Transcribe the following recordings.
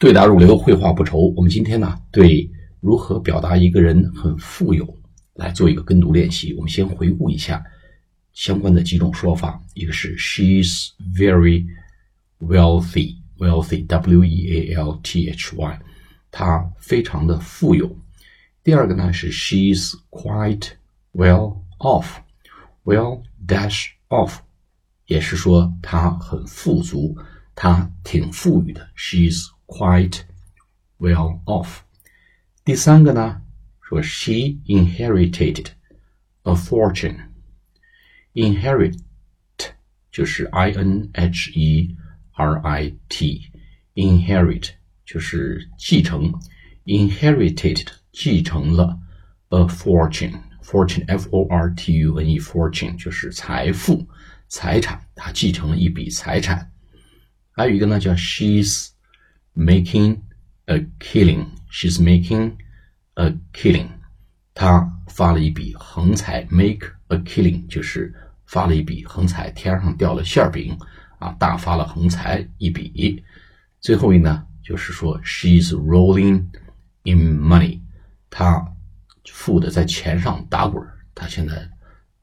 对答如流，绘画不愁。我们今天呢，对如何表达一个人很富有来做一个跟读练习。我们先回顾一下相关的几种说法。一个是 She's very wealthy, wealthy, W-E-A-L-T-H-Y，她非常的富有。第二个呢是 She's quite well off, well dash off，也是说她很富足，她挺富裕的。She's quite well off。第三个呢，说 she inherited a fortune。inherit 就是 i n h e r i t，inherit 就是继承，inherited 继承了 a fortune，fortune f o r t u n e，fortune 就是财富、财产，他继承了一笔财产。还有一个呢，叫 she's making a killing. She's making a killing. 她发了一笔横财，make a killing 就是发了一笔横财，天上掉了馅饼啊，大发了横财一笔。最后一呢，就是说 she's rolling in money. 她富的在钱上打滚，她现在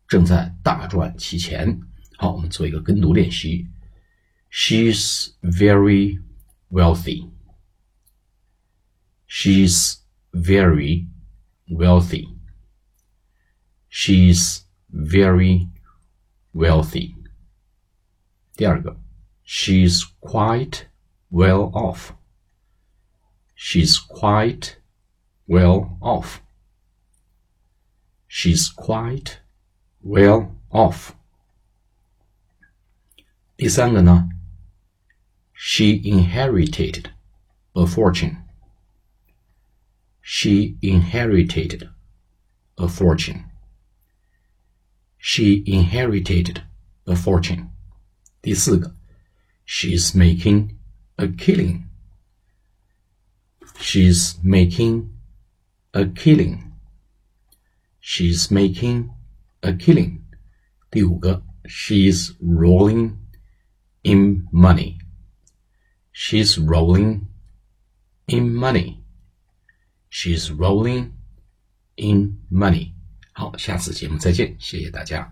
正在大赚其钱。好，我们做一个跟读练习。She's very wealthy. She's very wealthy. She's very wealthy. 第二个，She's quite well off. She's quite well off. She's quite well off. 第三个呢 ？she inherited a fortune. She inherited a fortune. She inherited a fortune. 第四个，She's making a killing. She's making a killing. She's making a killing. 第五个，She's rolling in money. She's rolling in money. She's rolling in money. 好，下次节目再见，谢谢大家。